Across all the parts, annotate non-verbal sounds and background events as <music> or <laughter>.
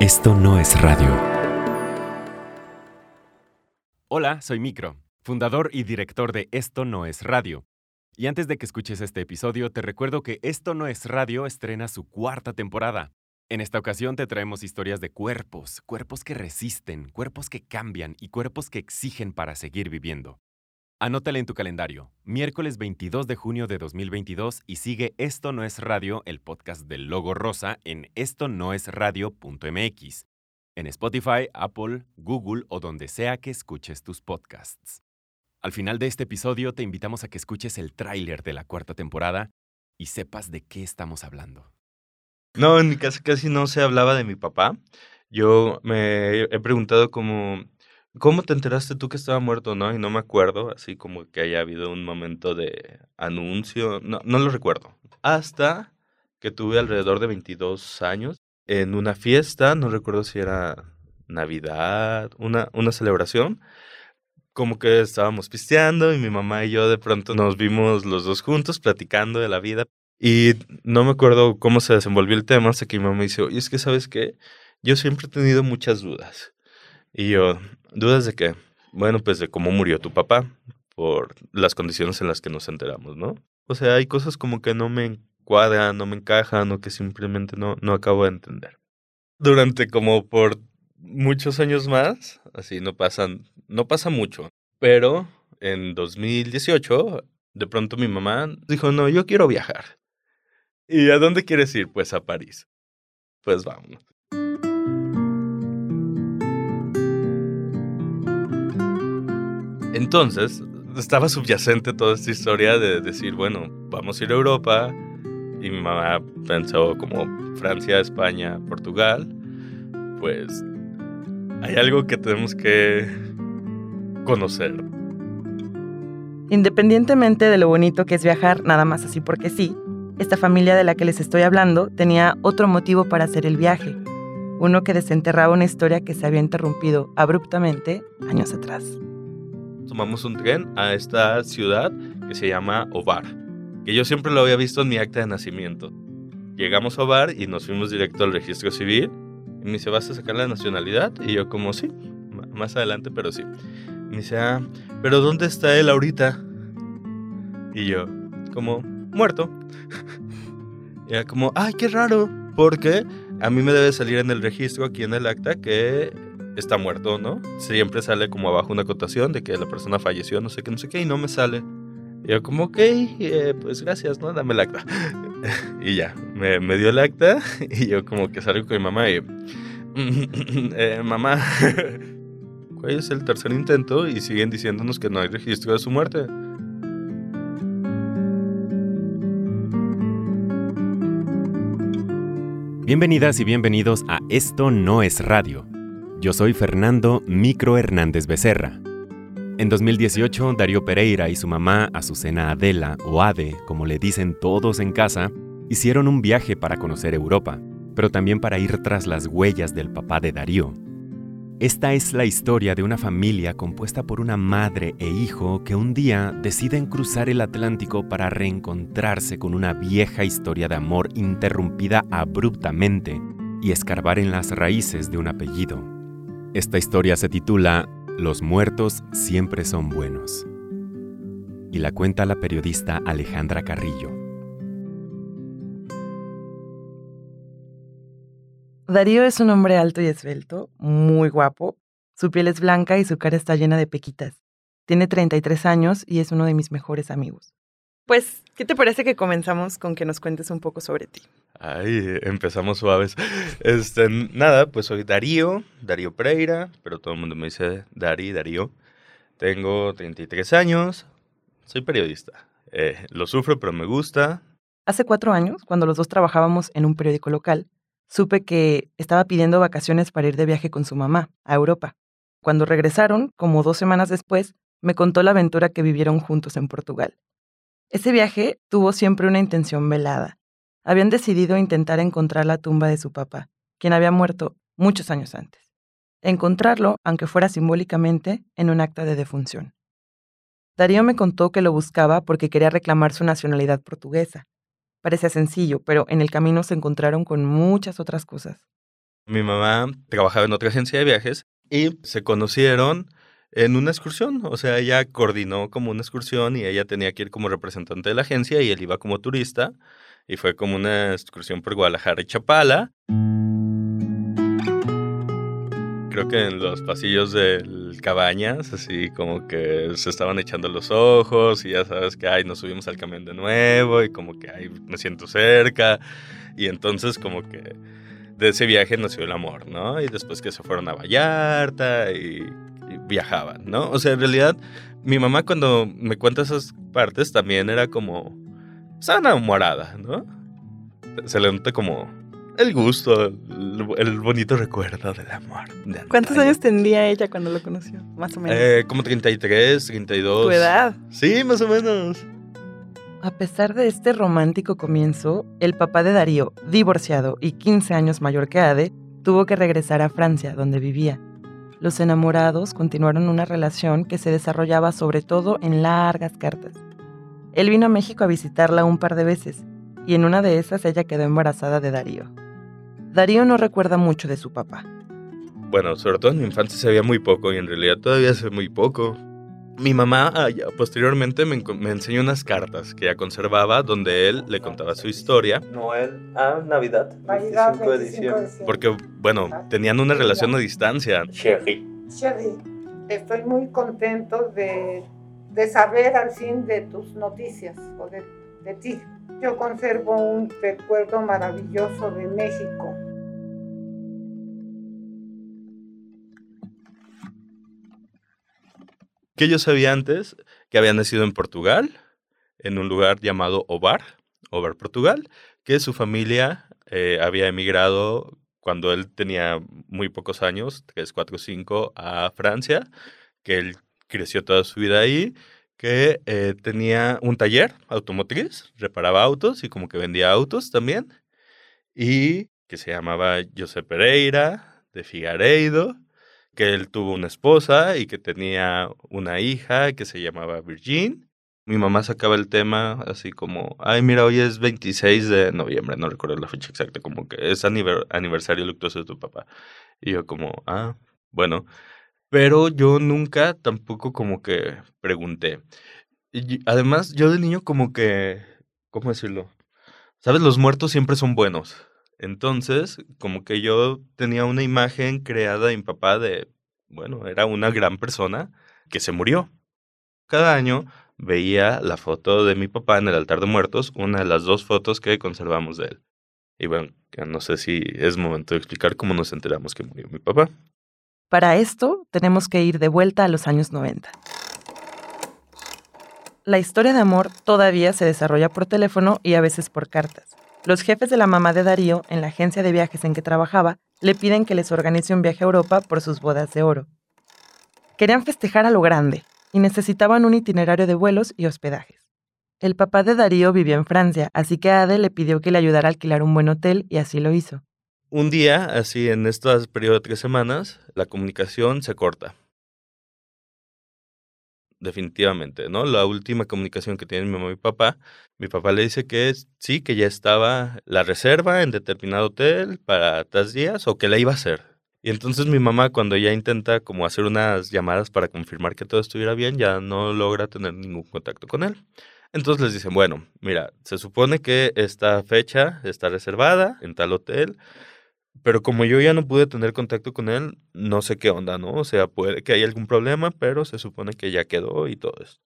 Esto no es radio. Hola, soy Micro, fundador y director de Esto no es radio. Y antes de que escuches este episodio, te recuerdo que Esto no es radio estrena su cuarta temporada. En esta ocasión te traemos historias de cuerpos, cuerpos que resisten, cuerpos que cambian y cuerpos que exigen para seguir viviendo. Anótale en tu calendario, miércoles 22 de junio de 2022 y sigue Esto no es radio, el podcast del logo rosa en esto no es radio.mx, en Spotify, Apple, Google o donde sea que escuches tus podcasts. Al final de este episodio te invitamos a que escuches el tráiler de la cuarta temporada y sepas de qué estamos hablando. No, en mi casa casi no se hablaba de mi papá. Yo me he preguntado como ¿Cómo te enteraste tú que estaba muerto, no? Y no me acuerdo, así como que haya habido un momento de anuncio, no, no lo recuerdo. Hasta que tuve alrededor de 22 años en una fiesta, no recuerdo si era Navidad, una, una celebración, como que estábamos pisteando y mi mamá y yo de pronto nos vimos los dos juntos platicando de la vida y no me acuerdo cómo se desenvolvió el tema hasta que mi mamá me dice, y es que sabes qué, yo siempre he tenido muchas dudas. Y yo, ¿dudas de qué? Bueno, pues de cómo murió tu papá, por las condiciones en las que nos enteramos, ¿no? O sea, hay cosas como que no me cuadran, no me encajan o que simplemente no, no acabo de entender. Durante como por muchos años más, así no pasan, no pasa mucho, pero en 2018, de pronto mi mamá dijo, no, yo quiero viajar. ¿Y a dónde quieres ir? Pues a París. Pues vamos. Entonces, estaba subyacente toda esta historia de decir, bueno, vamos a ir a Europa. Y mi mamá pensó como Francia, España, Portugal. Pues hay algo que tenemos que conocer. Independientemente de lo bonito que es viajar, nada más así porque sí, esta familia de la que les estoy hablando tenía otro motivo para hacer el viaje, uno que desenterraba una historia que se había interrumpido abruptamente años atrás tomamos un tren a esta ciudad que se llama Ovar, que yo siempre lo había visto en mi acta de nacimiento. Llegamos a Ovar y nos fuimos directo al registro civil. Y me dice, ¿vas a sacar la nacionalidad? Y yo como, sí, más adelante, pero sí. me dice, ah, ¿pero dónde está él ahorita? Y yo, como, muerto. <laughs> y era como, ay, qué raro, porque a mí me debe salir en el registro aquí en el acta que está muerto, ¿no? Siempre sale como abajo una acotación de que la persona falleció, no sé qué, no sé qué, y no me sale. Y yo como, ok, eh, pues gracias, ¿no? Dame el acta. <laughs> y ya, me, dio el acta <laughs> y yo como que salgo con mi mamá y... <laughs> eh, mamá, ¿cuál es el tercer intento? Y siguen diciéndonos que no hay registro de su muerte. Bienvenidas y bienvenidos a Esto no es radio yo soy Fernando Micro Hernández Becerra. En 2018, Darío Pereira y su mamá, Azucena Adela, o Ade, como le dicen todos en casa, hicieron un viaje para conocer Europa, pero también para ir tras las huellas del papá de Darío. Esta es la historia de una familia compuesta por una madre e hijo que un día deciden cruzar el Atlántico para reencontrarse con una vieja historia de amor interrumpida abruptamente y escarbar en las raíces de un apellido. Esta historia se titula Los muertos siempre son buenos y la cuenta la periodista Alejandra Carrillo. Darío es un hombre alto y esbelto, muy guapo. Su piel es blanca y su cara está llena de pequitas. Tiene 33 años y es uno de mis mejores amigos. Pues, ¿qué te parece que comenzamos con que nos cuentes un poco sobre ti? Ay, empezamos suaves. Este, nada, pues soy Darío, Darío Pereira, pero todo el mundo me dice Dari, Darío. Tengo 33 años, soy periodista. Eh, lo sufro, pero me gusta. Hace cuatro años, cuando los dos trabajábamos en un periódico local, supe que estaba pidiendo vacaciones para ir de viaje con su mamá a Europa. Cuando regresaron, como dos semanas después, me contó la aventura que vivieron juntos en Portugal. Ese viaje tuvo siempre una intención velada. Habían decidido intentar encontrar la tumba de su papá, quien había muerto muchos años antes. Encontrarlo, aunque fuera simbólicamente, en un acta de defunción. Darío me contó que lo buscaba porque quería reclamar su nacionalidad portuguesa. Parecía sencillo, pero en el camino se encontraron con muchas otras cosas. Mi mamá trabajaba en otra agencia de viajes y se conocieron en una excursión. O sea, ella coordinó como una excursión y ella tenía que ir como representante de la agencia y él iba como turista. Y fue como una excursión por Guadalajara y Chapala. Creo que en los pasillos del Cabañas, así como que se estaban echando los ojos y ya sabes que, ay, nos subimos al camión de nuevo y como que, ay, me siento cerca. Y entonces como que de ese viaje nació el amor, ¿no? Y después que se fueron a Vallarta y viajaban, ¿no? O sea, en realidad, mi mamá cuando me cuenta esas partes también era como, estaba enamorada, ¿no? Se le nota como el gusto, el, bonito recuerdo del amor. ¿Cuántos años tendría ella cuando lo conoció? Más o menos. Eh, como 33, 32. ¿Tu edad? Sí, más o menos. A pesar de este romántico comienzo, el papá de Darío, divorciado y 15 años mayor que Ade, tuvo que regresar a Francia, donde vivía. Los enamorados continuaron una relación que se desarrollaba sobre todo en largas cartas. Él vino a México a visitarla un par de veces, y en una de esas ella quedó embarazada de Darío. Darío no recuerda mucho de su papá. Bueno, sobre todo en mi infancia sabía muy poco y en realidad todavía sé muy poco. Mi mamá ah, posteriormente me, enseñó unas cartas que ella conservaba donde él le contaba su historia. Noel a Navidad, 25 de diciembre. Porque, bueno, tenían una relación a distancia. Sherry. Sherry, estoy muy contento de, de saber al fin de tus noticias o de, de ti. Yo conservo un recuerdo maravilloso de México que yo sabía antes que había nacido en Portugal, en un lugar llamado Ovar, Ovar, Portugal, que su familia eh, había emigrado cuando él tenía muy pocos años, 3, 4, 5, a Francia, que él creció toda su vida ahí, que eh, tenía un taller automotriz, reparaba autos y como que vendía autos también, y que se llamaba José Pereira de Figareido, que él tuvo una esposa y que tenía una hija que se llamaba Virgin. Mi mamá sacaba el tema así como, ay, mira, hoy es 26 de noviembre, no recuerdo la fecha exacta, como que es aniversario luctuoso de tu papá. Y yo como, ah, bueno. Pero yo nunca tampoco como que pregunté. Y además, yo de niño como que, ¿cómo decirlo? Sabes, los muertos siempre son buenos. Entonces, como que yo tenía una imagen creada en mi papá de, bueno, era una gran persona que se murió. Cada año veía la foto de mi papá en el altar de muertos, una de las dos fotos que conservamos de él. Y bueno, no sé si es momento de explicar cómo nos enteramos que murió mi papá. Para esto, tenemos que ir de vuelta a los años 90. La historia de amor todavía se desarrolla por teléfono y a veces por cartas. Los jefes de la mamá de Darío, en la agencia de viajes en que trabajaba, le piden que les organice un viaje a Europa por sus bodas de oro. Querían festejar a lo grande y necesitaban un itinerario de vuelos y hospedajes. El papá de Darío vivía en Francia, así que Ade le pidió que le ayudara a alquilar un buen hotel y así lo hizo. Un día, así en este periodo de tres semanas, la comunicación se corta definitivamente, ¿no? La última comunicación que tienen mi mamá y papá, mi papá le dice que sí, que ya estaba la reserva en determinado hotel para tres días o que la iba a hacer. Y entonces mi mamá cuando ya intenta como hacer unas llamadas para confirmar que todo estuviera bien, ya no logra tener ningún contacto con él. Entonces les dicen, bueno, mira, se supone que esta fecha está reservada en tal hotel, pero como yo ya no pude tener contacto con él, no sé qué onda, ¿no? O sea, puede que haya algún problema, pero se supone que ya quedó y todo eso.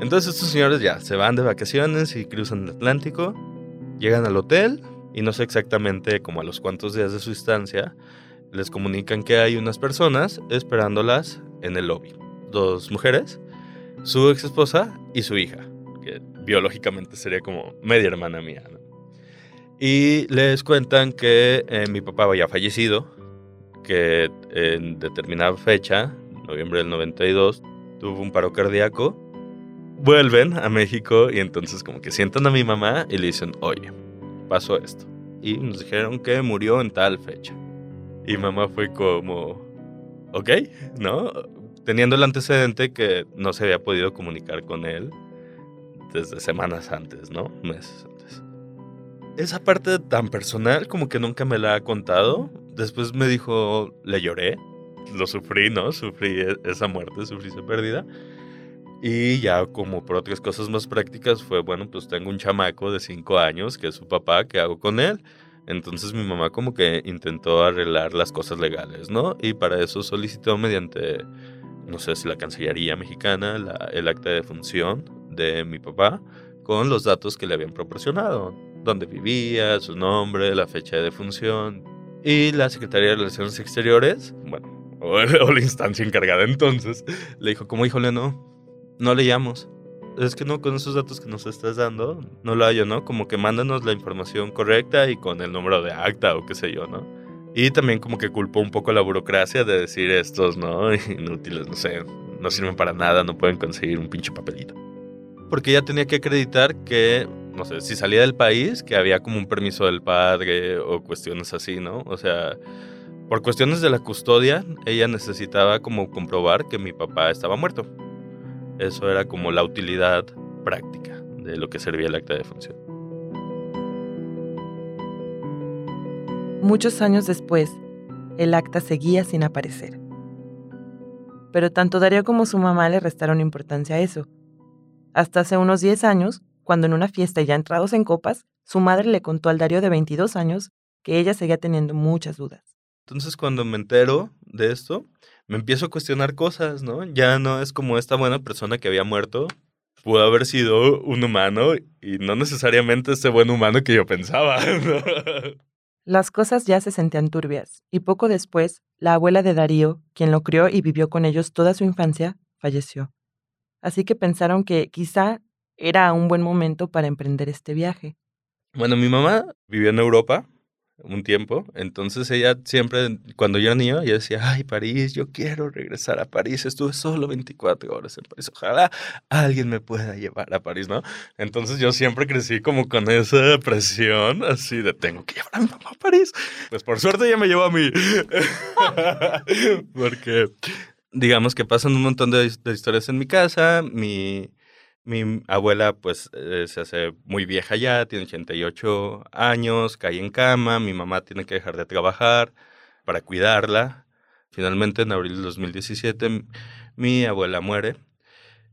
Entonces estos señores ya se van de vacaciones y cruzan el Atlántico, llegan al hotel y no sé exactamente como a los cuantos días de su estancia, les comunican que hay unas personas esperándolas en el lobby. Dos mujeres, su ex esposa y su hija, que biológicamente sería como media hermana mía, ¿no? Y les cuentan que eh, mi papá había fallecido, que en determinada fecha, noviembre del 92, tuvo un paro cardíaco. Vuelven a México y entonces como que sientan a mi mamá y le dicen, oye, pasó esto. Y nos dijeron que murió en tal fecha. Y mamá fue como, ok, ¿no? Teniendo el antecedente que no se había podido comunicar con él desde semanas antes, ¿no? Meses esa parte tan personal como que nunca me la ha contado. Después me dijo, le lloré, lo sufrí, ¿no? Sufrí e-, esa muerte, sufrí esa pérdida. Y ya como por otras cosas más prácticas fue, bueno, pues tengo un chamaco de 5 años que es su papá, ¿qué hago con él? Entonces mi mamá como que intentó arreglar las cosas legales, ¿no? Y para eso solicitó mediante, no sé si la Cancillería mexicana, el acta de función de mi papá con los datos que le habían proporcionado, dónde vivía, su nombre, la fecha de defunción. Y la Secretaría de Relaciones Exteriores, bueno, <laughs> o, la instancia encargada entonces, le dijo, como híjole, no, no leíamos. Es que no, con esos datos que nos estás dando, no lo hallo, ¿no? Como que mándanos la información correcta y con el número de acta o qué sé yo, ¿no? Y también como que culpó un poco la burocracia de decir estos, ¿no? <laughs> Inútiles, no sé, no sirven para nada, no pueden conseguir un pinche papelito. Porque ella tenía que acreditar que, no sé, si salía del país, que había como un permiso del padre o cuestiones así, ¿no? O sea, por cuestiones de la custodia, ella necesitaba como comprobar que mi papá estaba muerto. Eso era como la utilidad práctica de lo que servía el acta de función. Muchos años después, el acta seguía sin aparecer. Pero tanto Darío como su mamá le restaron importancia a eso. Hasta hace unos 10 años, cuando en una fiesta ya entrados en copas, su madre le contó al Darío de 22 años que ella seguía teniendo muchas dudas. Entonces cuando me entero de esto, me empiezo a cuestionar cosas, ¿no? Ya no es como esta buena persona que había muerto. Pudo haber sido un humano y no necesariamente ese buen humano que yo pensaba. <laughs> Las cosas ya se sentían turbias y poco después, la abuela de Darío, quien lo crió y vivió con ellos toda su infancia, falleció. Así que pensaron que quizá era un buen momento para emprender este viaje. Bueno, mi mamá vivió en Europa un tiempo. Entonces ella siempre, cuando yo era niño, ella decía, ay, París, yo quiero regresar a París. Estuve solo 24 horas en París. Ojalá alguien me pueda llevar a París, ¿no? Entonces yo siempre crecí como con esa presión, así de tengo que llevar a mi mamá a París. Pues por suerte ella me llevó a mí. <laughs> Porque digamos que pasan un montón de, de historias en mi casa. Mi, mi abuela pues eh, se hace muy vieja ya, tiene 88 años, cae en cama, mi mamá tiene que dejar de trabajar para cuidarla. Finalmente en abril de 2017 mi abuela muere.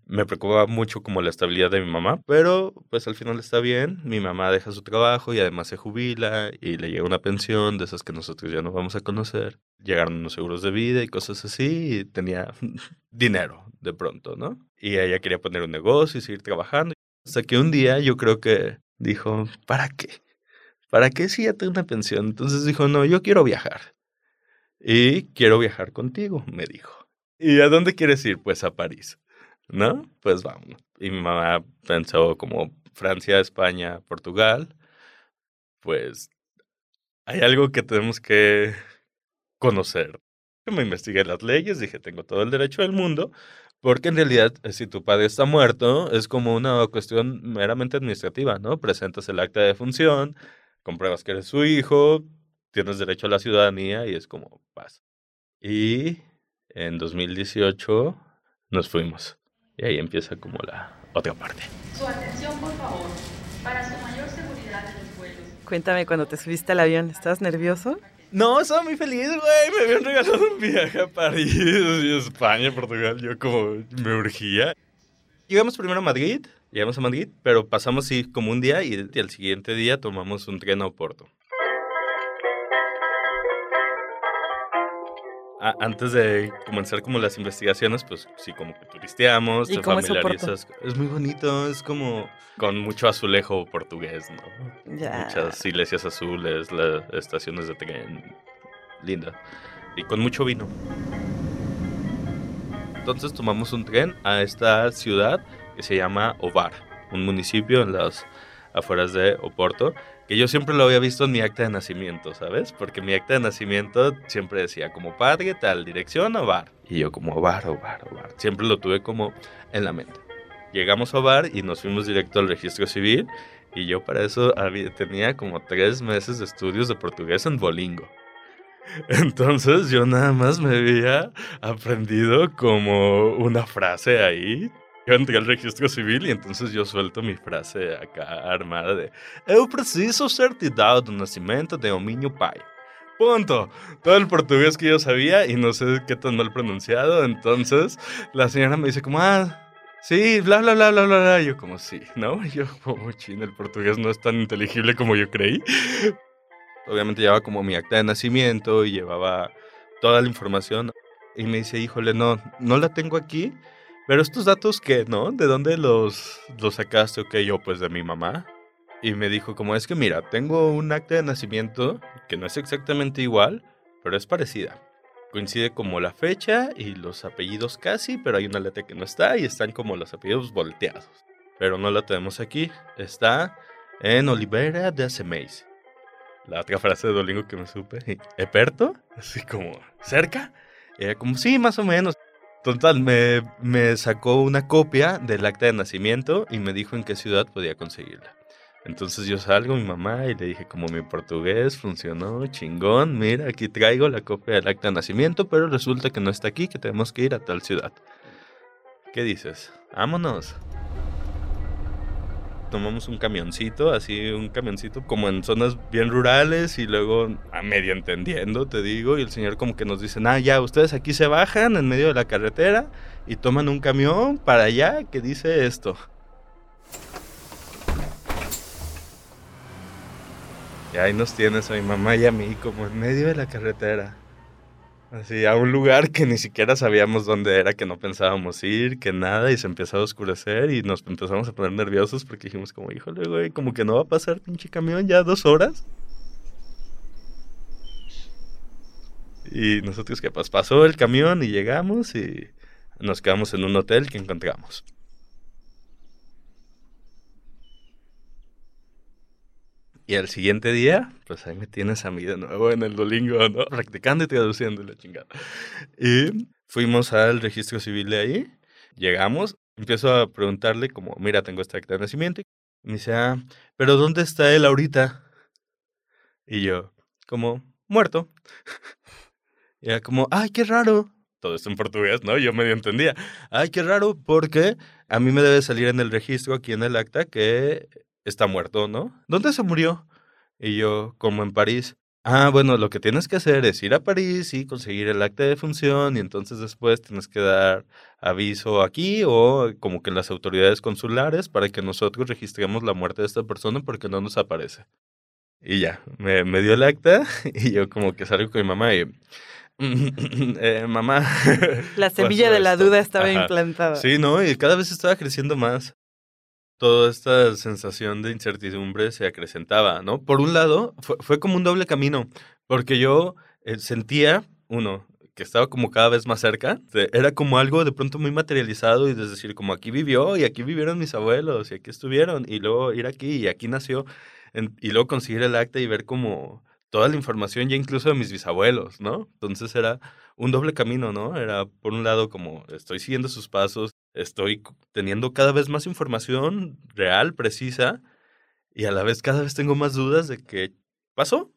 Me preocupa mucho como la estabilidad de mi mamá, pero pues al final está bien. Mi mamá deja su trabajo y además se jubila y le llega una pensión de esas que nosotros ya no vamos a conocer. Llegaron unos seguros de vida y cosas así y tenía <laughs> dinero de pronto, ¿no? Y ella quería poner un negocio y seguir trabajando. Hasta que un día yo creo que dijo, ¿para qué? ¿Para qué si ya tengo una pensión? Entonces dijo, no, yo quiero viajar. Y quiero viajar contigo, me dijo. ¿Y a dónde quieres ir? Pues a París. ¿No? Pues vamos. Y mi mamá pensó como Francia, España, Portugal. Pues hay algo que tenemos que conocer. Me investigué las leyes, dije, tengo todo el derecho del mundo, porque en realidad, eh, si tu padre está muerto, es como una cuestión meramente administrativa, ¿no? Presentas el acta de función, compruebas que eres su hijo, tienes derecho a la ciudadanía y es como pasa. Y en 2018 nos fuimos. Y ahí empieza como la otra parte. Su atención, por favor, para su mayor seguridad en los vuelos. Cuéntame, cuando te subiste al avión, ¿estabas nervioso? No, estaba muy feliz, güey. Me habían regalado un viaje a París y España, Portugal. Yo como me urgía. Llegamos primero a Madrid, llegamos a Madrid, pero pasamos sí como un día y, y al siguiente día tomamos un tren a Oporto. Antes de comenzar como las investigaciones, pues sí, como que turisteamos, te familiarizas. Es, muy bonito, es como con mucho azulejo portugués, ¿no? Muchas iglesias azules, las estaciones de tren, linda. Y con mucho vino. Entonces tomamos un tren a esta ciudad que se llama Ovar, un municipio en las afueras de Oporto, que yo siempre lo había visto en mi acta de nacimiento, ¿sabes? Porque mi acta de nacimiento siempre decía como padre, tal, dirección, Ovar. Y yo como Ovar, Ovar, Ovar. Siempre lo tuve como en la mente. Llegamos a Ovar y nos fuimos directo al registro civil y yo para eso tenía como tres meses de estudios de portugués en Bolingo. <laughs> Entonces yo nada más me había aprendido como una frase ahí Yo entré al registro civil y entonces yo suelto mi frase acá armada de Eu preciso certidão de nacimiento de niño pai. Punto. Todo el portugués que yo sabía y no sé qué tan mal pronunciado. Entonces la señora me dice como, ah, sí, bla, bla, bla, bla, bla. Y yo como, sí, ¿no? <laughs> Yo como, chino, el portugués no es tan inteligible como yo creí. Obviamente llevaba como mi acta de nacimiento y llevaba toda la información. Y me dice, híjole, no, no la tengo aquí pero estos datos, ¿qué, no? ¿De dónde los, los sacaste? Ok, yo pues de mi mamá. Y me dijo, como es que mira, tengo un acta de nacimiento que no es exactamente igual, pero es parecida. Coincide como la fecha y los apellidos casi, pero hay una letra que no está y están como los apellidos volteados. Pero no la tenemos aquí. Está en Oliveira de Acemeis. La otra frase de Dolingo que me supe. <laughs> ¿Eperto? Así como, ¿cerca? era como, sí, más o menos. Total, me, me sacó una copia del acta de nacimiento y me dijo en qué ciudad podía conseguirla. Entonces yo salgo mi mamá y le dije como mi portugués funcionó, chingón, mira, aquí traigo la copia del acta de nacimiento, pero resulta que no está aquí, que tenemos que ir a tal ciudad. ¿Qué dices? Vámonos tomamos un camioncito, así un camioncito como en zonas bien rurales y luego a medio entendiendo, te digo, y el señor como que nos dice, ah, ya, ustedes aquí se bajan en medio de la carretera y toman un camión para allá que dice esto. Y ahí nos tienes a mi mamá y a mí como en medio de la carretera. Así, a un lugar que ni siquiera sabíamos dónde era, que no pensábamos ir, que nada, y se empezó a oscurecer y nos empezamos a poner nerviosos porque dijimos como, híjole, güey, como que no va a pasar pinche camión ya dos horas. Y nosotros que pues pasó el camión y llegamos y nos quedamos en un hotel que encontramos. Y al siguiente día, pues ahí me tienes a mí de nuevo en el Dolingo, ¿no? Practicando y traduciendo la chingada. Y fuimos al registro civil de ahí, llegamos, empiezo a preguntarle como, mira, tengo este acta de nacimiento. Y me dice, ah, pero ¿dónde está él ahorita? Y yo, como, muerto. <laughs> Y era como, ay, qué raro. Todo esto en portugués, ¿no? Yo medio entendía. Ay, qué raro, porque a mí me debe salir en el registro aquí en el acta que está muerto, ¿no? ¿Dónde se murió? Y yo, como en París. Ah, bueno, lo que tienes que hacer es ir a París y conseguir el acta de función y entonces después tienes que dar aviso aquí o como que las autoridades consulares para que nosotros registremos la muerte de esta persona porque no nos aparece. Y ya, me, me dio el acta <laughs> y yo como que salgo con mi mamá y... <laughs> eh, mamá. La <laughs> semilla de la duda estaba implantada. Sí, ¿no? Y cada vez estaba creciendo más toda esta sensación de incertidumbre se acrecentaba, ¿no? Por un lado, fue, como un doble camino, porque yo eh, sentía, uno, que estaba como cada vez más cerca, era como algo de pronto muy materializado y es decir, como aquí vivió y aquí vivieron mis abuelos y aquí estuvieron y luego ir aquí y aquí nació y luego conseguir el acta y ver como toda la información ya incluso de mis bisabuelos, ¿no? Entonces era un doble camino, ¿no? Era por un lado como estoy siguiendo sus pasos, estoy teniendo cada vez más información real, precisa, y a la vez cada vez tengo más dudas de qué pasó.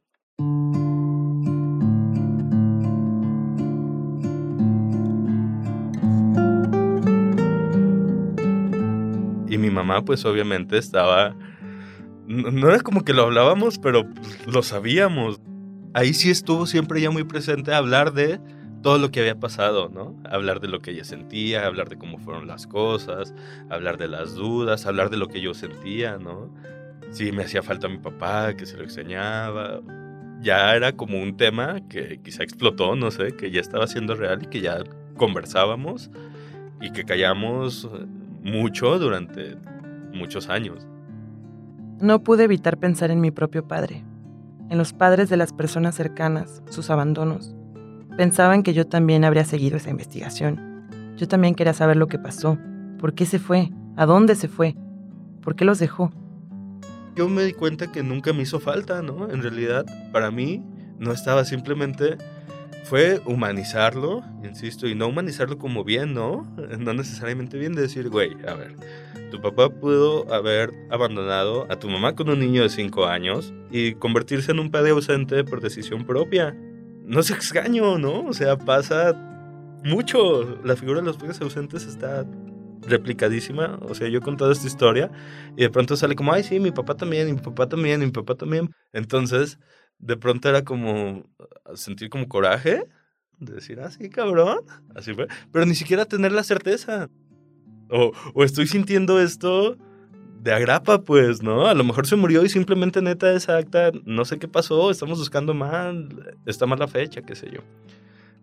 Y mi mamá pues obviamente estaba... No era como que lo hablábamos, pero pues, lo sabíamos. Ahí sí estuvo siempre ya muy presente hablar de todo lo que había pasado, ¿no? Hablar de lo que ella sentía, hablar de cómo fueron las cosas, hablar de las dudas, hablar de lo que yo sentía, ¿no? Si me hacía falta mi papá, que se lo extrañaba. Ya era como un tema que quizá explotó, no sé, que ya estaba siendo real y que ya conversábamos y que callamos mucho durante muchos años. No pude evitar pensar en mi propio padre, en los padres de las personas cercanas, sus abandonos, Pensaban que yo también habría seguido esa investigación. Yo también quería saber lo que pasó. ¿Por qué se fue? ¿A dónde se fue? ¿Por qué los dejó? Yo me di cuenta que nunca me hizo falta, ¿no? En realidad, para mí, no estaba simplemente... Fue humanizarlo, insisto, y no humanizarlo como bien, ¿no? <laughs> No necesariamente bien de decir, güey, a ver, tu papá pudo haber abandonado a tu mamá con un niño de 5 años y convertirse en un padre ausente por decisión propia no es extraño, ¿no? O sea, pasa mucho. La figura de los padres ausentes está replicadísima. O sea, yo he contado esta historia y de pronto sale como, ay, sí, mi papá también, mi papá también, mi papá también. Entonces, de pronto era como sentir como coraje de decir, ah, cabrón. Así fue. Pero ni siquiera tener la certeza. O, o estoy sintiendo esto de agrapa, pues, ¿no? A lo mejor se murió y simplemente neta esa acta, no sé qué pasó, estamos buscando mal, está mal la fecha, qué sé yo.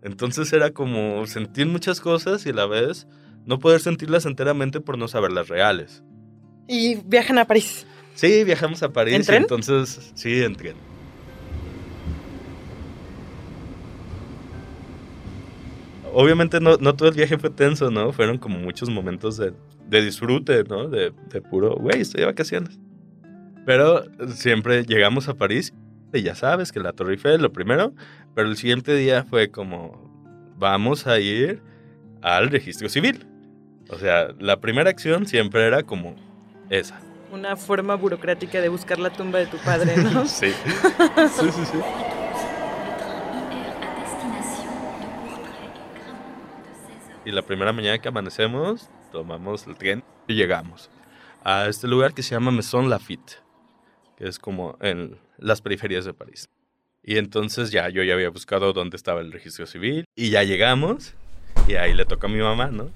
Entonces era como sentir muchas cosas y a la vez no poder sentirlas enteramente por no saberlas reales. ¿Y viajan a París? Sí, viajamos a París. ¿En tren? entonces, sí, en tren. Obviamente no, no todo el viaje fue tenso, ¿no? Fueron como muchos momentos de, de disfrute, ¿no? De, de puro, güey, estoy de vacaciones. Pero siempre llegamos a París y ya sabes que la Torre Eiffel, lo primero, pero el siguiente día fue como, vamos a ir al registro civil. O sea, la primera acción siempre era como esa. Una forma burocrática de buscar la tumba de tu padre, ¿no? <laughs> sí. sí, sí, sí. Y la primera mañana que amanecemos, tomamos el tren y llegamos a este lugar que se llama Maison Lafitte, que es como en las periferias de París. Y entonces ya yo ya había buscado dónde estaba el registro civil y ya llegamos y ahí le toca a mi mamá, ¿no?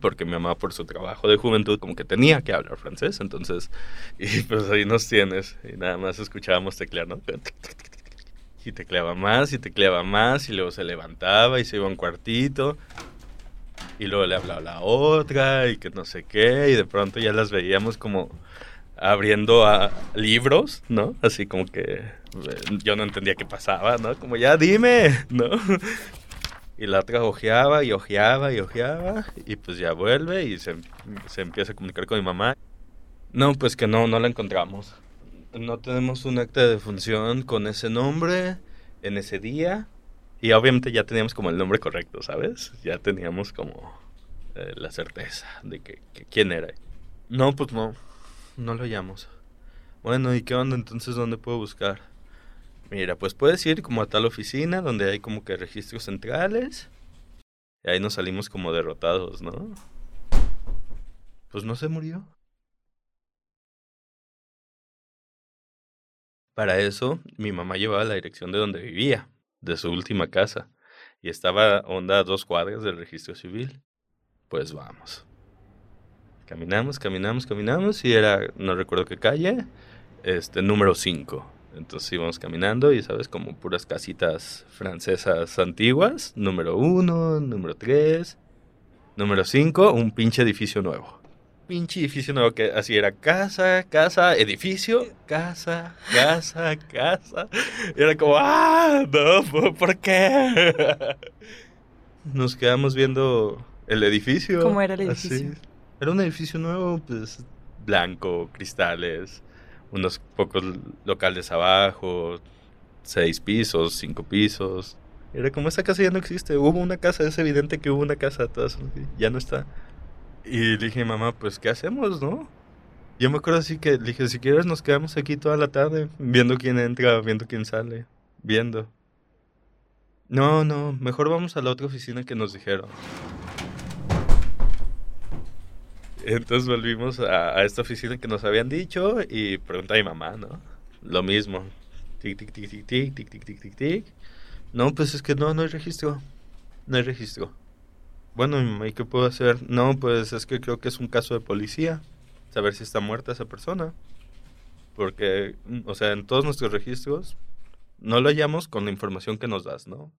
Porque mi mamá por su trabajo de juventud como que tenía que hablar francés, entonces, y pues ahí nos tienes y nada más escuchábamos teclear, ¿no? Y tecleaba más y tecleaba más y luego se levantaba y se iba a un cuartito y luego le hablaba la otra y que no sé qué y de pronto ya las veíamos como abriendo a libros, ¿no? Así como que eh, yo no entendía qué pasaba, ¿no? Como ya dime, <laughs> ¿no? Y la otra ojeaba y ojeaba y ojeaba y pues ya vuelve y se, se empieza a comunicar con mi mamá. No, pues que no, no la encontramos. No tenemos un acta de función con ese nombre en ese día. Y obviamente ya teníamos como el nombre correcto, ¿sabes? Ya teníamos como eh, la certeza de que, quién era. No, pues no. No lo hallamos. Bueno, ¿y qué onda entonces? ¿Dónde puedo buscar? Mira, pues puedes ir como a tal oficina donde hay como que registros centrales. Y ahí nos salimos como derrotados, ¿no? Pues no se murió. Para eso, mi mamá llevaba la dirección de donde vivía, de su última casa, y estaba onda a dos cuadras del registro civil. Pues vamos. Caminamos, caminamos, caminamos, y era, no recuerdo qué calle, este, número 5. Entonces íbamos caminando y, ¿sabes? Como puras casitas francesas antiguas. Número 1, número 3, número 5, un pinche edificio nuevo pinche edificio nuevo que así era casa, casa, edificio, casa, casa, casa. Y era como, ah, no, ¿por qué? <laughs> Nos quedamos viendo el edificio. ¿Cómo era el edificio? Así. Era un edificio nuevo, pues blanco, cristales, unos pocos locales abajo, seis pisos, cinco pisos. Era como esa casa ya no existe. Hubo una casa, es evidente que hubo una casa, todas, ya no está. Y dije, mamá, pues, ¿qué hacemos, no? Yo me acuerdo así que dije, si quieres nos quedamos aquí toda la tarde, viendo quién entra, viendo quién sale, viendo. No, no, mejor vamos a la otra oficina que nos dijeron. Entonces volvimos a, a esta oficina que nos habían dicho y pregunta a mi mamá, ¿no? Lo mismo. Tic, tic, tic, tic, tic, tic, tic, tic, tic, tic. No, pues es que no, no hay registro. No hay registro. Bueno, ¿y qué puedo hacer? No, pues es que creo que es un caso de policía. Saber si está muerta esa persona. Porque, o sea, en todos nuestros registros no lo hallamos con la información que nos das, ¿no?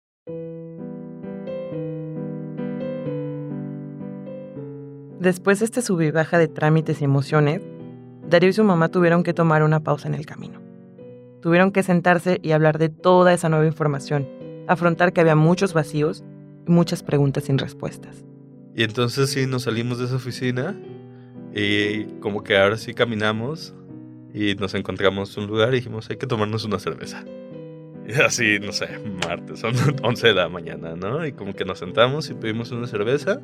Después de este sub y baja de trámites y emociones, Darío y su mamá tuvieron que tomar una pausa en el camino. Tuvieron que sentarse y hablar de toda esa nueva información, afrontar que había muchos vacíos muchas preguntas sin respuestas. Y entonces sí, nos salimos de esa oficina y como que ahora sí caminamos y nos encontramos un lugar y dijimos, hay que tomarnos una cerveza. Y así, no sé, martes, son <laughs> 11 de la mañana, ¿no? Y como que nos sentamos y pedimos una cerveza.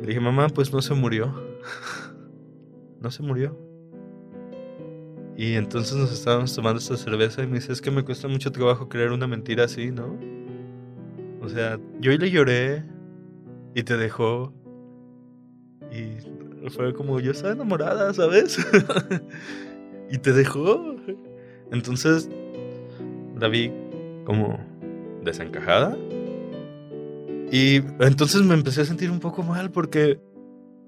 Le dije, mamá, pues no se murió. <laughs> no se murió. Y entonces nos estábamos tomando esta cerveza y me dice, es que me cuesta mucho trabajo creer una mentira así, ¿no? O sea, yo le lloré y te dejó Y fue como, yo estaba enamorada, ¿sabes? <laughs> y te dejó. Entonces, la vi como desencajada. Y entonces me empecé a sentir un poco mal porque,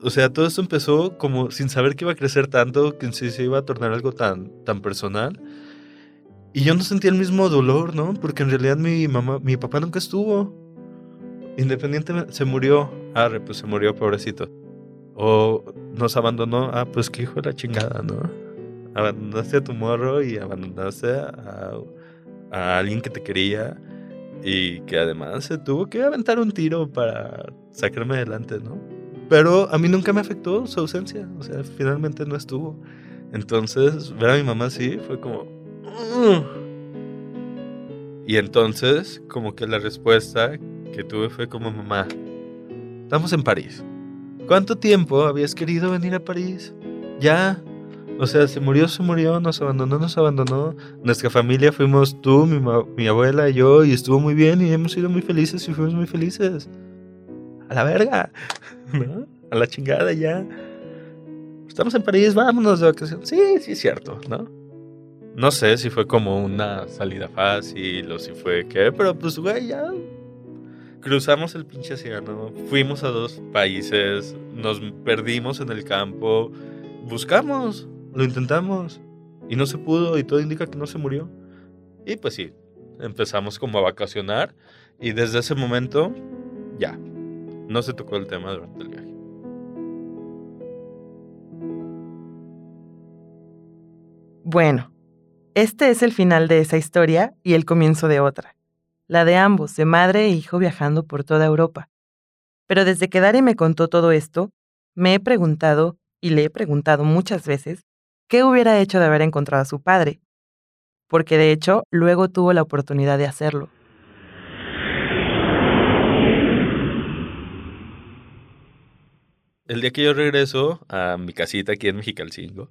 o sea, todo esto empezó como sin saber que iba a crecer tanto, que se iba a tornar algo tan, tan personal. Y yo no sentía el mismo dolor, ¿no? Porque en realidad mi mamá, mi papá nunca estuvo. Independientemente, se murió. Ah, pues se murió, pobrecito. O nos abandonó. Ah, pues qué hijo de la chingada, ¿no? Abandonaste a tu morro y abandonaste a, a alguien que te quería y que además se tuvo que aventar un tiro para sacarme adelante, ¿no? Pero a mí nunca me afectó su ausencia, o sea, finalmente no estuvo. Entonces, ver a mi mamá así fue como... Y entonces, como que la respuesta que tuve fue como, mamá, estamos en París. ¿Cuánto tiempo habías querido venir a París? Ya, o sea, se murió, se murió, nos abandonó, nos abandonó. Nuestra familia fuimos tú, mi, abuela y yo, y estuvo muy bien y hemos sido muy felices y fuimos muy felices. A la verga. <laughs> A la chingada ya. Estamos en París, vámonos de vacaciones. Sí, sí, es cierto, ¿no? No sé si fue como una salida fácil o si fue qué, pero pues, güey, ya cruzamos el pinche océano, fuimos a dos países, nos perdimos en el campo, buscamos, lo intentamos y no se pudo y todo indica que no se murió. Y pues sí, empezamos como a vacacionar y desde ese momento ya, no se tocó el tema durante el viaje. Bueno, este es el final de esa historia y el comienzo de otra, la de ambos, de madre e hijo viajando por toda Europa. Pero desde que Dari me contó todo esto, me he preguntado, y le he preguntado muchas veces, qué hubiera hecho de haber encontrado a su padre, porque de hecho luego tuvo la oportunidad de hacerlo. El día que yo regreso a mi casita aquí en Mexicalcingo,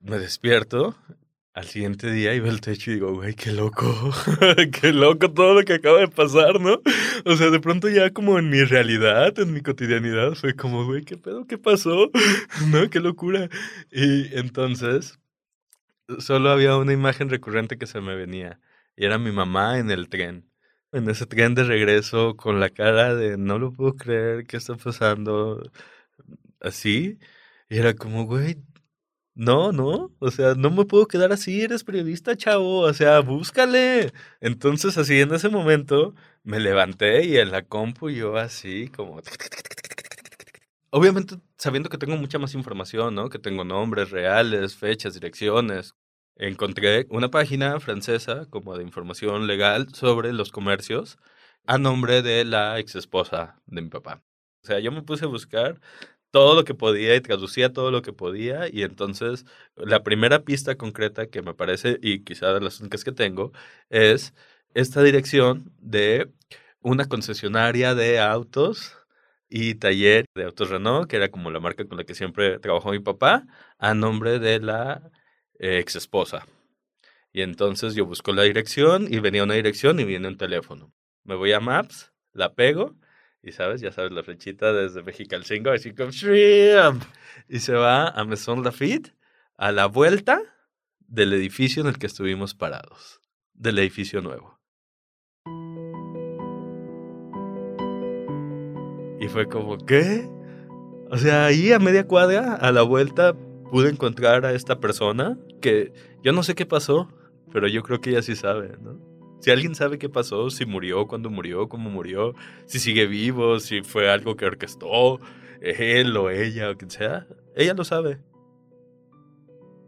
me despierto al siguiente día veo el techo y digo, güey, qué loco, <laughs> qué loco todo lo que acaba de pasar, ¿no? O sea, de pronto ya como en mi realidad, en mi cotidianidad, fue como, güey, ¿qué pedo? ¿Qué pasó? <laughs> ¿No? Qué locura. Y entonces, solo había una imagen recurrente que se me venía y era mi mamá en el tren. En ese tren de regreso con la cara de no lo puedo creer, ¿qué está pasando? Así. Y era como, güey, no, no, o sea, no me puedo quedar así, eres periodista, chavo, o sea, búscale. Entonces, así en ese momento, me levanté y en la compu yo así como... Obviamente sabiendo que tengo mucha más información, ¿no? Que tengo nombres reales, fechas, direcciones. Encontré una página francesa como de información legal sobre los comercios a nombre de la ex esposa de mi papá. O sea, yo me puse a buscar todo lo que podía y traducía todo lo que podía y entonces la primera pista concreta que me parece y quizá de las únicas que tengo es esta dirección de una concesionaria de autos y taller de autos Renault, que era como la marca con la que siempre trabajó mi papá, a nombre de la ex esposa. Y entonces yo busco la dirección y venía una dirección y viene un teléfono. Me voy a Maps, la pego y sabes, ya sabes, la flechita desde Mexicalcingo, así como shrimp. Y se va a Maison Lafitte a la vuelta del edificio en el que estuvimos parados. Del edificio nuevo. Y fue como, ¿qué? O sea, ahí a media cuadra, a la vuelta, pude encontrar a esta persona que yo no sé qué pasó, pero yo creo que ella sí sabe, ¿no? Si alguien sabe qué pasó, si murió, cuándo murió, cómo murió, si sigue vivo, si fue algo que orquestó él o ella o quien sea, ella lo sabe.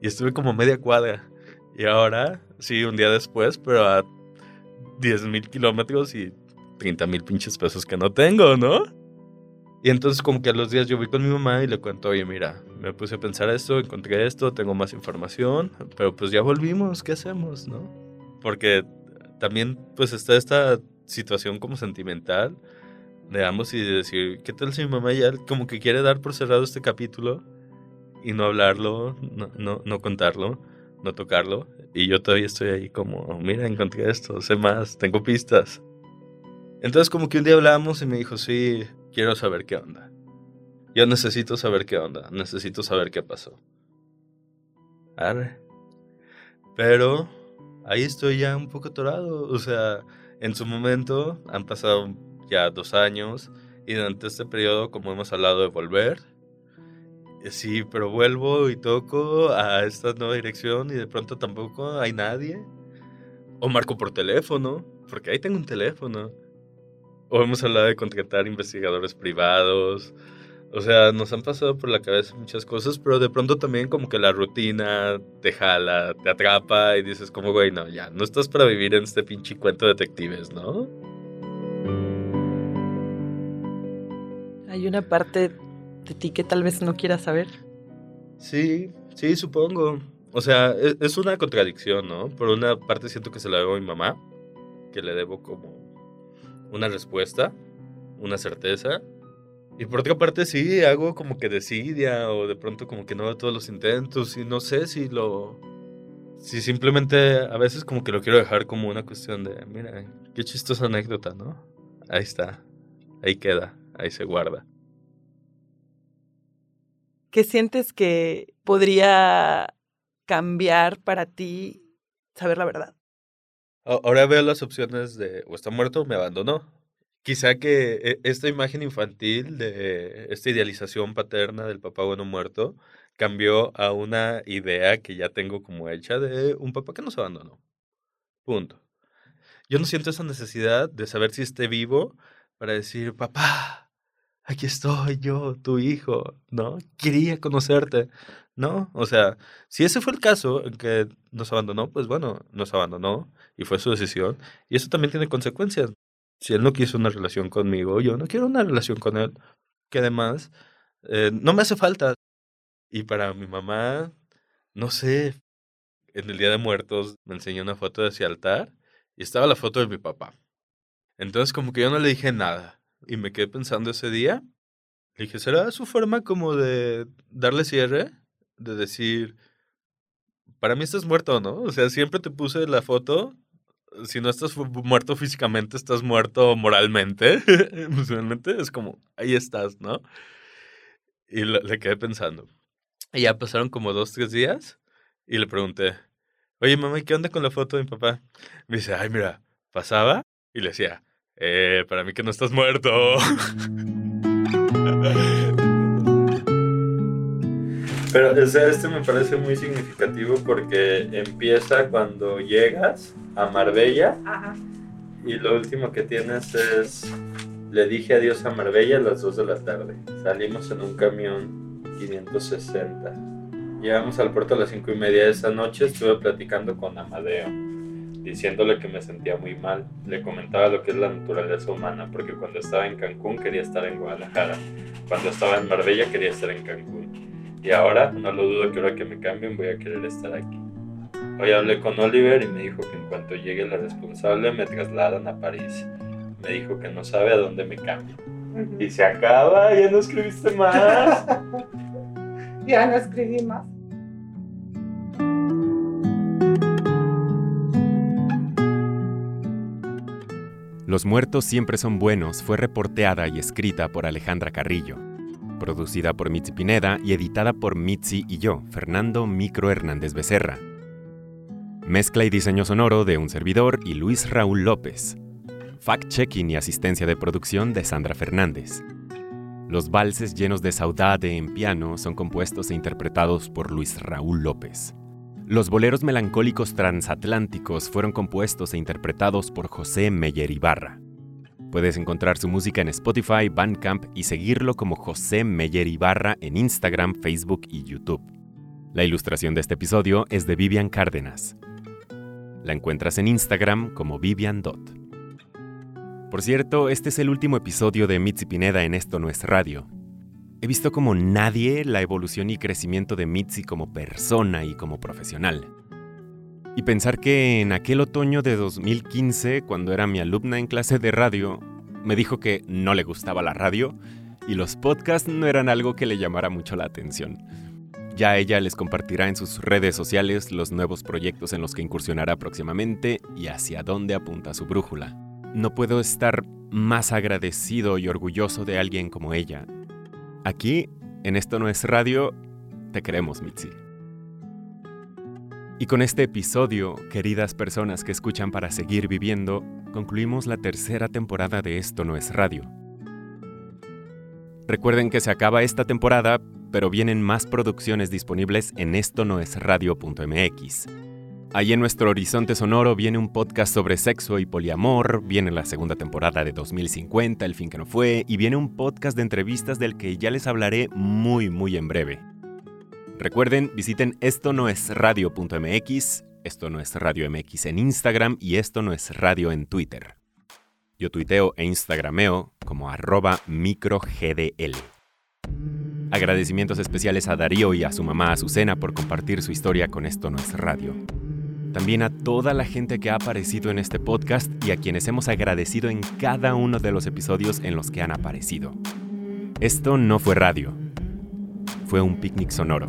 Y estuve como media cuadra. Y ahora, sí, un día después, pero a 10 mil kilómetros y 30 mil pinches pesos que no tengo, ¿no? Y entonces como que a los días yo voy con mi mamá y le cuento, oye, mira, me puse a pensar esto, encontré esto, tengo más información, pero pues ya volvimos, ¿qué hacemos, no? Porque también pues está esta situación como sentimental de ambos y de decir, ¿qué tal si mi mamá ya como que quiere dar por cerrado este capítulo y no hablarlo, no, no, no contarlo, no tocarlo? Y yo todavía estoy ahí como, mira, encontré esto, sé más, tengo pistas. Entonces como que un día hablamos y me dijo, sí, quiero saber qué onda. Yo necesito saber qué onda, necesito saber qué pasó. Arre. Pero ahí estoy ya un poco atorado. O sea, en su momento han pasado ya dos años y durante este periodo, como hemos hablado de volver, eh, sí, pero vuelvo y toco a esta nueva dirección y de pronto tampoco hay nadie. O marco por teléfono, porque ahí tengo un teléfono. O hemos hablado de contratar investigadores privados. O sea, nos han pasado por la cabeza muchas cosas, pero de pronto también como que la rutina te jala, te atrapa y dices como, güey, no, ya, no estás para vivir en este pinche cuento de detectives, ¿no? Hay una parte de ti que tal vez no quieras saber. Sí, sí, supongo. O sea, e-, es, una contradicción, ¿no? Por una parte siento que se la debo a mi mamá, que le debo como una respuesta, una certeza. Y por otra parte sí, hago como que desidia o de pronto como que no veo todos los intentos y no sé si lo... Si simplemente a veces como que lo quiero dejar como una cuestión de, mira, qué chistosa anécdota, ¿no? Ahí está, ahí queda, ahí se guarda. ¿Qué sientes que podría cambiar para ti saber la verdad? Ahora veo las opciones de o está muerto o me abandonó. Quizá que e, esta imagen infantil de esta idealización paterna del papá bueno muerto cambió a una idea que ya tengo como hecha de un papá que nos abandonó. Punto. Yo no siento esa necesidad de saber si esté vivo para decir, papá, aquí estoy yo, tu hijo, ¿no? Quería conocerte, ¿no? O sea, si ese fue el caso en que nos abandonó, pues bueno, nos abandonó y fue su decisión. Y eso también tiene consecuencias. Si él no quiso una relación conmigo, yo no quiero una relación con él, que además eh, no me hace falta. Y para mi mamá, no sé, en el Día de Muertos me enseñó una foto de ese altar y estaba la foto de mi papá. Entonces como que yo no le dije nada y me quedé pensando ese día. Le dije, ¿será su forma como de darle cierre? De decir, para mí estás muerto, ¿no? O sea, siempre te puse la foto. Si no estás muerto físicamente, estás muerto moralmente, <laughs> emocionalmente. Es como, ahí estás, ¿no? Y le, quedé pensando. Y ya pasaron como dos, tres días. Y le pregunté, oye, mamá, ¿qué onda con la foto de mi papá? Me dice, ay, mira, pasaba. Y le decía, eh, para mí que no estás muerto. <laughs> Pero o sea, este me parece muy significativo porque empieza cuando llegas a Marbella y lo último que tienes es le dije adiós a Marbella a las 2 de la tarde. Salimos en un camión 560. Llegamos al puerto a las 5 y media de esa noche. Estuve platicando con Amadeo diciéndole que me sentía muy mal. Le comentaba lo que es la naturaleza humana, porque cuando estaba en Cancún quería estar en Guadalajara, cuando estaba en Marbella quería estar en Cancún. Y ahora, no lo dudo que ahora que me cambien voy a querer estar aquí. Hoy hablé con Oliver y me dijo que en cuanto llegue la responsable me trasladan a París. Me dijo que no sabe a dónde me cambio. Y se acaba, ya no escribiste más. <laughs> ya no escribí más. Los muertos siempre son buenos fue reporteada y escrita por Alejandra Carrillo, producida por Mitzi Pineda y editada por Mitzi y yo, Fernando Micro Hernández Becerra. Mezcla y diseño sonoro de un servidor y Luis Raúl López. Fact-checking y asistencia de producción de Sandra Fernández. Los valses llenos de saudade en piano son compuestos e interpretados por Luis Raúl López. Los boleros melancólicos transatlánticos fueron compuestos e interpretados por José Meyer Ibarra. Puedes encontrar su música en Spotify, Bandcamp y seguirlo como José Meyer Ibarra en Instagram, Facebook y YouTube. La ilustración de este episodio es de Vivian Cárdenas. La encuentras en Instagram como Vivian Dot. Por cierto, este es el último episodio de Mitzi Pineda en Esto No es Radio, He visto como nadie la evolución y crecimiento de Mitzi como persona y como profesional. Y pensar que en aquel otoño de 2015, cuando era mi alumna en clase de radio, me dijo que no le gustaba la radio y los podcasts no eran algo que le llamara mucho la atención. Ya ella les compartirá en sus redes sociales los nuevos proyectos en los que incursionará próximamente y hacia dónde apunta su brújula. No puedo estar más agradecido y orgulloso de alguien como ella, Aquí, en Esto No es Radio, te queremos, Mitzi. Y con este episodio, queridas personas que escuchan para seguir viviendo, concluimos la tercera temporada de Esto No es Radio. Recuerden que se acaba esta temporada, pero vienen más producciones disponibles en esto no es radio.mx. Ahí en nuestro horizonte sonoro viene un podcast sobre sexo y poliamor, viene la segunda temporada de 2050, El fin que no fue, y viene un podcast de entrevistas del que ya les hablaré muy muy en breve. Recuerden, visiten esto no es radio.mx, esto no es radio MX en Instagram y esto no es radio en Twitter. Yo tuiteo e instagrameo como arroba microgdl. Agradecimientos especiales a Darío y a su mamá Azucena por compartir su historia con Esto No es Radio. También a toda la gente que ha aparecido en este podcast y a quienes hemos agradecido en cada uno de los episodios en los que han aparecido. Esto no fue radio, fue un picnic sonoro.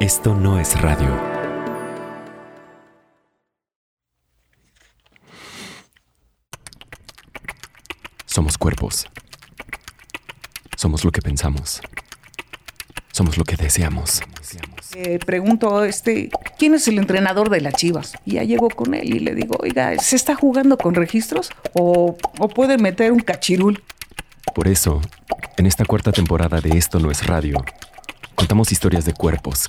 Esto no es radio. Somos cuerpos. Somos lo que pensamos. Somos lo que deseamos. Eh, pregunto, este, ¿quién es el entrenador de las Chivas? Y ya llego con él y le digo, oiga, ¿se está jugando con registros o, o puede meter un cachirul? Por eso, en esta cuarta temporada de Esto no es radio, contamos historias de cuerpos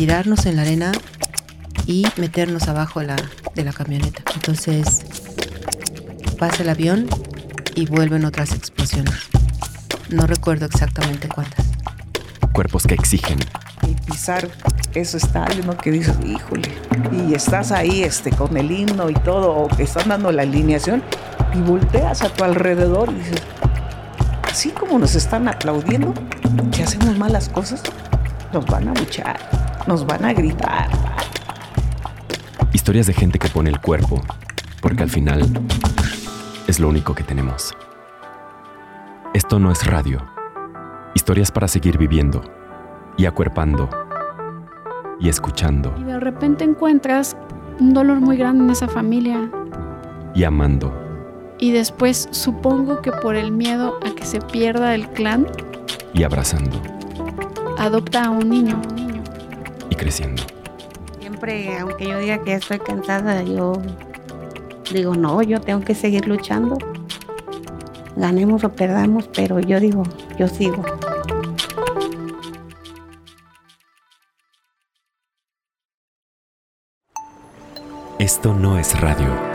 tirarnos en la arena y meternos abajo la, de la camioneta. Entonces pasa el avión y vuelven otras explosiones. No recuerdo exactamente cuántas. Cuerpos que exigen. Y pisar ese estadio, ¿no? Que dices, híjole, y estás ahí este, con el himno y todo, o que están dando la alineación, y volteas a tu alrededor y dices, así como nos están aplaudiendo, si hacemos malas cosas, nos van a luchar, nos van a gritar. Historias de gente que pone el cuerpo, porque al final es lo único que tenemos. Esto no es radio. Historias para seguir viviendo y acuerpando y escuchando Y de repente encuentras un dolor muy grande en esa familia. y amando Y después supongo que por el miedo a que se pierda el clan, y abrazando adopta a un niño. Y creciendo. Siempre, aunque yo diga que estoy cansada, yo digo, no, yo tengo que seguir luchando. Ganemos o perdamos, pero yo digo, yo sigo. Esto no es radio.